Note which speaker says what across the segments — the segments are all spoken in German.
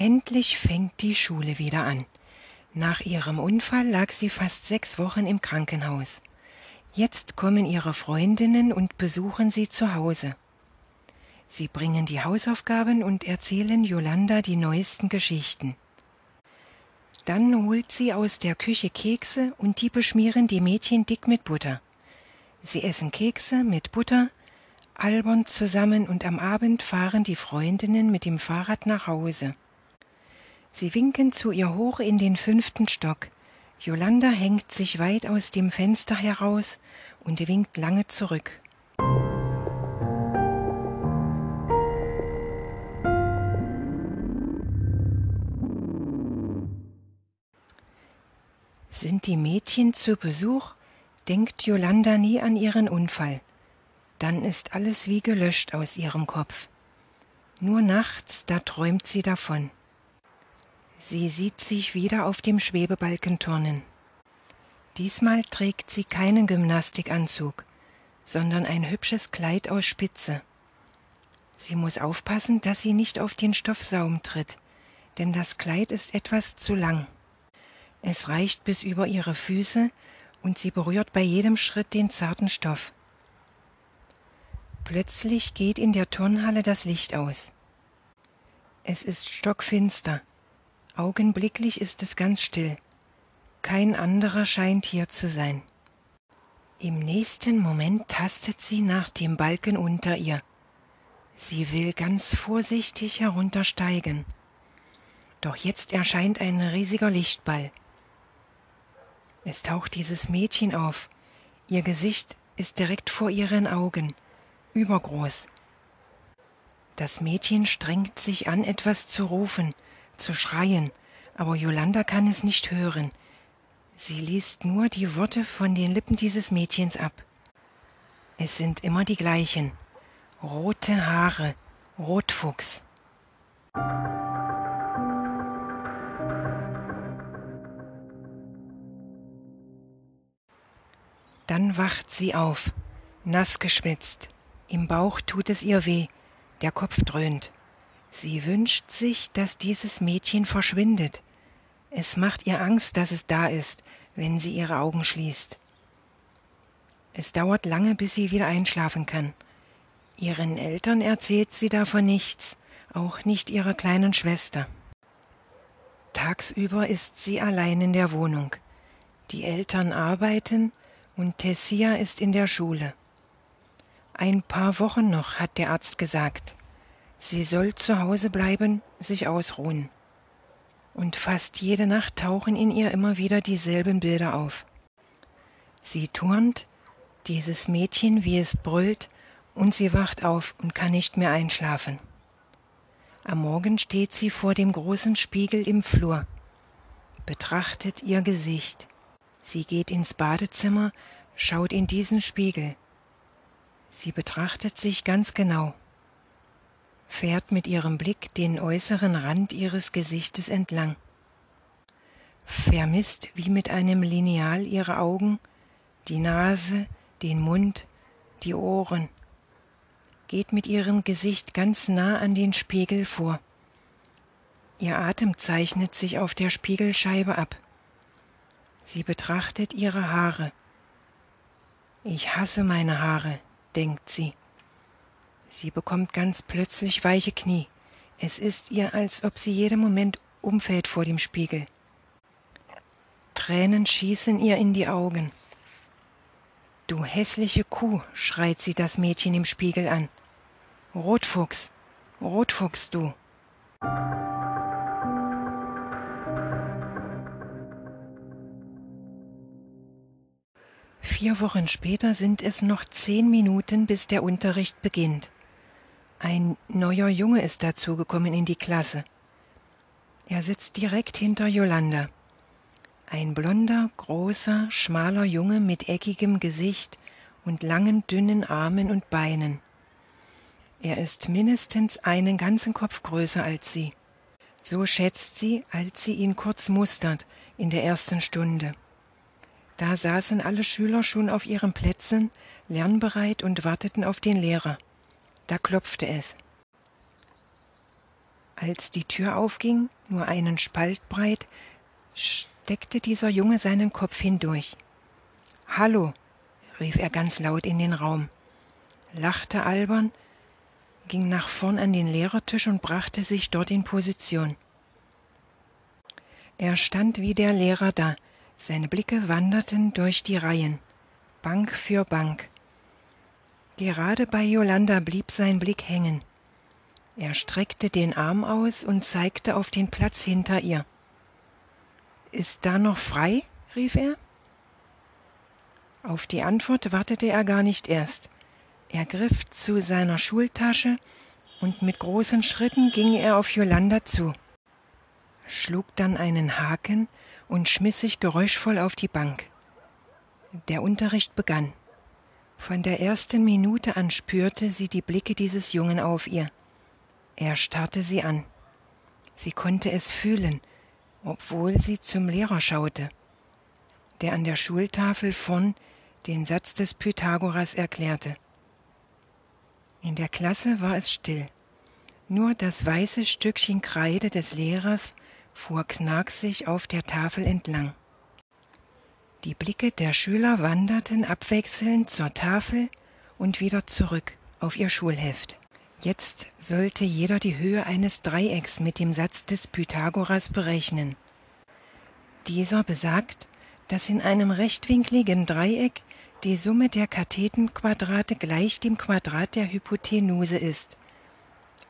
Speaker 1: Endlich fängt die Schule wieder an. Nach ihrem Unfall lag sie fast sechs Wochen im Krankenhaus. Jetzt kommen ihre Freundinnen und besuchen sie zu Hause. Sie bringen die Hausaufgaben und erzählen Jolanda die neuesten Geschichten. Dann holt sie aus der Küche Kekse und die beschmieren die Mädchen dick mit Butter. Sie essen Kekse mit Butter, albern zusammen und am Abend fahren die Freundinnen mit dem Fahrrad nach Hause. Sie winken zu ihr hoch in den fünften Stock. Jolanda hängt sich weit aus dem Fenster heraus und winkt lange zurück. Sind die Mädchen zu Besuch, denkt Jolanda nie an ihren Unfall. Dann ist alles wie gelöscht aus ihrem Kopf. Nur nachts, da träumt sie davon. Sie sieht sich wieder auf dem Schwebebalken turnen. Diesmal trägt sie keinen Gymnastikanzug, sondern ein hübsches Kleid aus Spitze. Sie muss aufpassen, dass sie nicht auf den Stoffsaum tritt, denn das Kleid ist etwas zu lang. Es reicht bis über ihre Füße und sie berührt bei jedem Schritt den zarten Stoff. Plötzlich geht in der Turnhalle das Licht aus. Es ist stockfinster. Augenblicklich ist es ganz still. Kein anderer scheint hier zu sein. Im nächsten Moment tastet sie nach dem Balken unter ihr. Sie will ganz vorsichtig heruntersteigen. Doch jetzt erscheint ein riesiger Lichtball. Es taucht dieses Mädchen auf. Ihr Gesicht ist direkt vor ihren Augen, übergroß. Das Mädchen strengt sich an, etwas zu rufen, zu schreien, aber Jolanda kann es nicht hören. Sie liest nur die Worte von den Lippen dieses Mädchens ab. Es sind immer die gleichen. Rote Haare, Rotfuchs. Dann wacht sie auf, nass geschwitzt. Im Bauch tut es ihr weh, der Kopf dröhnt. Sie wünscht sich, dass dieses Mädchen verschwindet. Es macht ihr Angst, dass es da ist, wenn sie ihre Augen schließt. Es dauert lange, bis sie wieder einschlafen kann. Ihren Eltern erzählt sie davon nichts, auch nicht ihrer kleinen Schwester. Tagsüber ist sie allein in der Wohnung. Die Eltern arbeiten, und Tessia ist in der Schule. Ein paar Wochen noch, hat der Arzt gesagt. Sie soll zu Hause bleiben, sich ausruhen. Und fast jede Nacht tauchen in ihr immer wieder dieselben Bilder auf. Sie turnt, dieses Mädchen, wie es brüllt, und sie wacht auf und kann nicht mehr einschlafen. Am Morgen steht sie vor dem großen Spiegel im Flur, betrachtet ihr Gesicht. Sie geht ins Badezimmer, schaut in diesen Spiegel. Sie betrachtet sich ganz genau, fährt mit ihrem Blick den äußeren Rand ihres Gesichtes entlang, vermisst wie mit einem Lineal ihre Augen, die Nase, den Mund, die Ohren, geht mit ihrem Gesicht ganz nah an den Spiegel vor. Ihr Atem zeichnet sich auf der Spiegelscheibe ab. Sie betrachtet ihre Haare. Ich hasse meine Haare, denkt sie. Sie bekommt ganz plötzlich weiche Knie. Es ist ihr, als ob sie jeden Moment umfällt vor dem Spiegel. Tränen schießen ihr in die Augen. Du hässliche Kuh, schreit sie das Mädchen im Spiegel an. Rotfuchs, Rotfuchs du. Vier Wochen später sind es noch zehn Minuten, bis der Unterricht beginnt. Ein neuer Junge ist dazugekommen in die Klasse. Er sitzt direkt hinter Jolanda. Ein blonder, großer, schmaler Junge mit eckigem Gesicht und langen, dünnen Armen und Beinen. Er ist mindestens einen ganzen Kopf größer als sie. So schätzt sie, als sie ihn kurz mustert in der ersten Stunde. Da saßen alle Schüler schon auf ihren Plätzen, lernbereit und warteten auf den Lehrer. Da klopfte es. Als die Tür aufging, nur einen Spalt breit, steckte dieser Junge seinen Kopf hindurch. Hallo, rief er ganz laut in den Raum, lachte albern, ging nach vorn an den Lehrertisch und brachte sich dort in Position. Er stand wie der Lehrer da, seine Blicke wanderten durch die Reihen, Bank für Bank. Gerade bei Yolanda blieb sein Blick hängen. Er streckte den Arm aus und zeigte auf den Platz hinter ihr. Ist da noch frei? rief er. Auf die Antwort wartete er gar nicht erst. Er griff zu seiner Schultasche und mit großen Schritten ging er auf Jolanda zu, schlug dann einen Haken und schmiss sich geräuschvoll auf die Bank. Der Unterricht begann. Von der ersten Minute an spürte sie die Blicke dieses Jungen auf ihr. Er starrte sie an. Sie konnte es fühlen, obwohl sie zum Lehrer schaute, der an der Schultafel vorn den Satz des Pythagoras erklärte. In der Klasse war es still. Nur das weiße Stückchen Kreide des Lehrers fuhr knacksig auf der Tafel entlang. Die Blicke der Schüler wanderten abwechselnd zur Tafel und wieder zurück auf ihr Schulheft. Jetzt sollte jeder die Höhe eines Dreiecks mit dem Satz des Pythagoras berechnen. Dieser besagt, dass in einem rechtwinkligen Dreieck die Summe der Kathetenquadrate gleich dem Quadrat der Hypotenuse ist.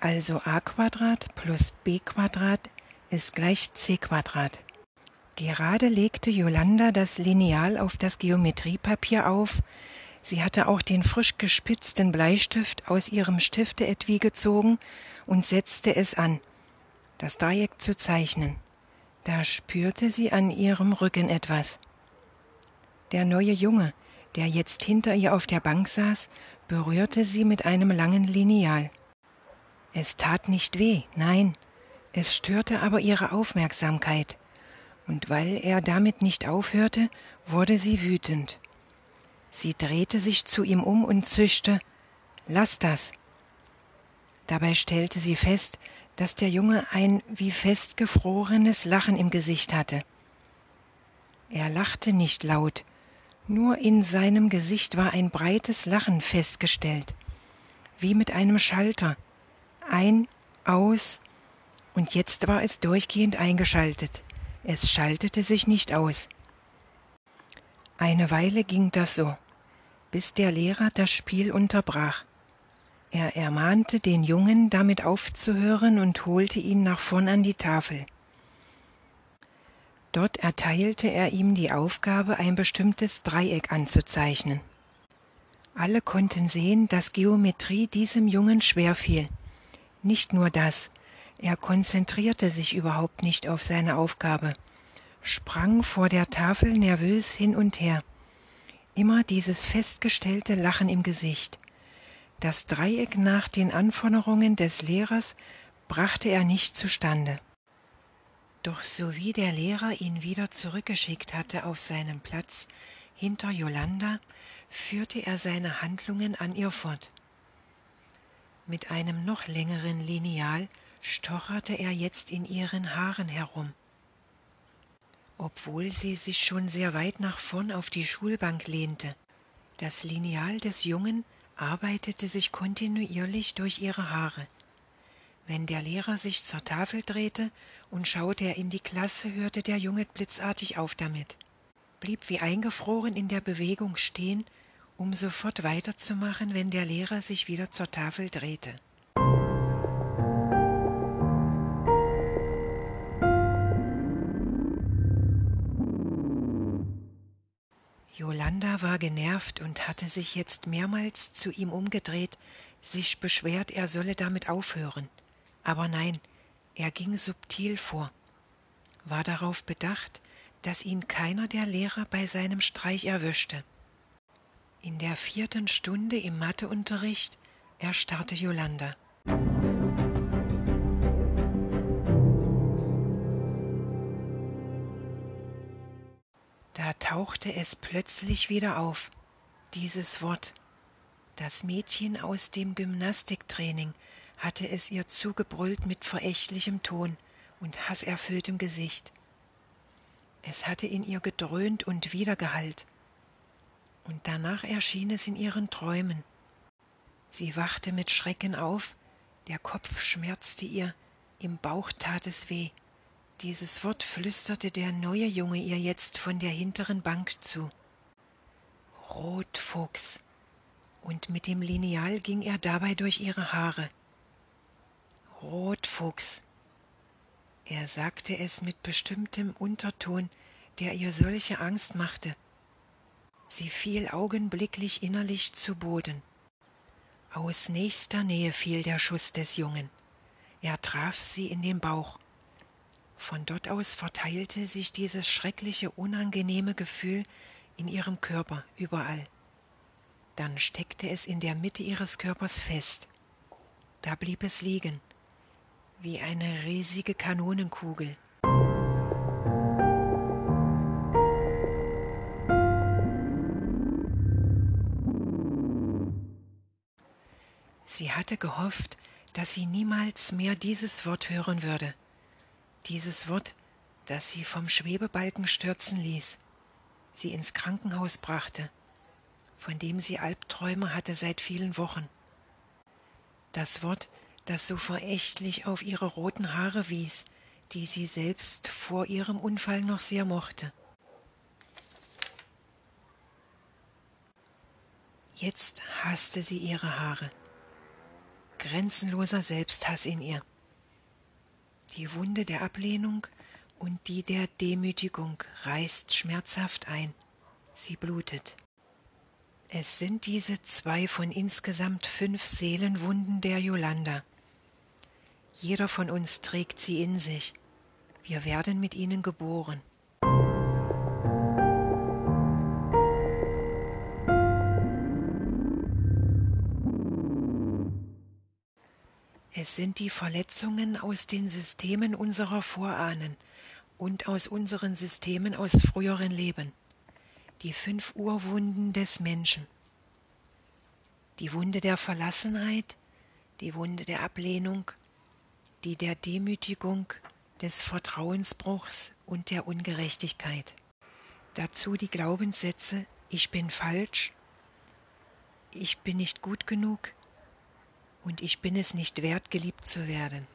Speaker 1: Also a Quadrat plus b Quadrat ist gleich c Quadrat. Gerade legte Yolanda das Lineal auf das Geometriepapier auf. Sie hatte auch den frisch gespitzten Bleistift aus ihrem Stifteetui gezogen und setzte es an, das Dreieck zu zeichnen. Da spürte sie an ihrem Rücken etwas. Der neue Junge, der jetzt hinter ihr auf der Bank saß, berührte sie mit einem langen Lineal. Es tat nicht weh, nein, es störte aber ihre Aufmerksamkeit, und weil er damit nicht aufhörte, wurde sie wütend. Sie drehte sich zu ihm um und zischte Lass das. Dabei stellte sie fest, dass der Junge ein wie festgefrorenes Lachen im Gesicht hatte. Er lachte nicht laut, nur in seinem Gesicht war ein breites Lachen festgestellt, wie mit einem Schalter. Ein, aus, und jetzt war es durchgehend eingeschaltet. Es schaltete sich nicht aus. Eine Weile ging das so, bis der Lehrer das Spiel unterbrach. Er ermahnte den Jungen, damit aufzuhören und holte ihn nach vorn an die Tafel. Dort erteilte er ihm die Aufgabe, ein bestimmtes Dreieck anzuzeichnen. Alle konnten sehen, dass Geometrie diesem Jungen schwer fiel. Nicht nur das, er konzentrierte sich überhaupt nicht auf seine Aufgabe, sprang vor der Tafel nervös hin und her. Immer dieses festgestellte Lachen im Gesicht. Das Dreieck nach den Anforderungen des Lehrers brachte er nicht zustande. Doch sowie der Lehrer ihn wieder zurückgeschickt hatte auf seinen Platz hinter Jolanda, führte er seine Handlungen an ihr fort. Mit einem noch längeren Lineal stocherte er jetzt in ihren Haaren herum. Obwohl sie sich schon sehr weit nach vorn auf die Schulbank lehnte. Das Lineal des Jungen arbeitete sich kontinuierlich durch ihre Haare. Wenn der Lehrer sich zur Tafel drehte und schaute er in die Klasse, hörte der Junge blitzartig auf damit, blieb wie eingefroren in der Bewegung stehen, um sofort weiterzumachen, wenn der Lehrer sich wieder zur Tafel drehte. War genervt und hatte sich jetzt mehrmals zu ihm umgedreht, sich beschwert, er solle damit aufhören. Aber nein, er ging subtil vor, war darauf bedacht, dass ihn keiner der Lehrer bei seinem Streich erwischte. In der vierten Stunde im Matheunterricht erstarrte Jolanda. Da tauchte es plötzlich wieder auf, dieses Wort. Das Mädchen aus dem Gymnastiktraining hatte es ihr zugebrüllt mit verächtlichem Ton und hasserfülltem Gesicht. Es hatte in ihr gedröhnt und wiedergehallt. Und danach erschien es in ihren Träumen. Sie wachte mit Schrecken auf, der Kopf schmerzte ihr, im Bauch tat es weh. Dieses Wort flüsterte der neue Junge ihr jetzt von der hinteren Bank zu. Rotfuchs. Und mit dem Lineal ging er dabei durch ihre Haare. Rotfuchs. Er sagte es mit bestimmtem Unterton, der ihr solche Angst machte. Sie fiel augenblicklich innerlich zu Boden. Aus nächster Nähe fiel der Schuss des Jungen. Er traf sie in den Bauch. Von dort aus verteilte sich dieses schreckliche, unangenehme Gefühl in ihrem Körper überall. Dann steckte es in der Mitte ihres Körpers fest. Da blieb es liegen, wie eine riesige Kanonenkugel. Sie hatte gehofft, dass sie niemals mehr dieses Wort hören würde, dieses Wort, das sie vom Schwebebalken stürzen ließ, sie ins Krankenhaus brachte, von dem sie Albträume hatte seit vielen Wochen. Das Wort, das so verächtlich auf ihre roten Haare wies, die sie selbst vor ihrem Unfall noch sehr mochte. Jetzt hasste sie ihre Haare grenzenloser Selbsthass in ihr. Die Wunde der Ablehnung und die der Demütigung reißt schmerzhaft ein. Sie blutet. Es sind diese zwei von insgesamt fünf Seelenwunden der Yolanda. Jeder von uns trägt sie in sich. Wir werden mit ihnen geboren. Es sind die Verletzungen aus den Systemen unserer Vorahnen und aus unseren Systemen aus früheren Leben, die fünf Urwunden des Menschen. Die Wunde der Verlassenheit, die Wunde der Ablehnung, die der Demütigung, des Vertrauensbruchs und der Ungerechtigkeit. Dazu die Glaubenssätze Ich bin falsch, ich bin nicht gut genug, und ich bin es nicht wert, geliebt zu werden.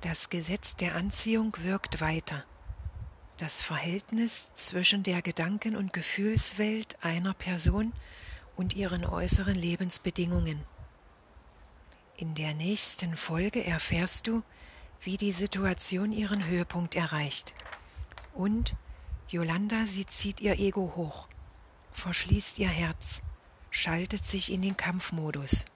Speaker 1: Das Gesetz der Anziehung wirkt weiter. Das Verhältnis zwischen der Gedanken- und Gefühlswelt einer Person und ihren äußeren Lebensbedingungen. In der nächsten Folge erfährst du, wie die Situation ihren Höhepunkt erreicht und Yolanda, sie zieht ihr Ego hoch, verschließt ihr Herz, schaltet sich in den Kampfmodus.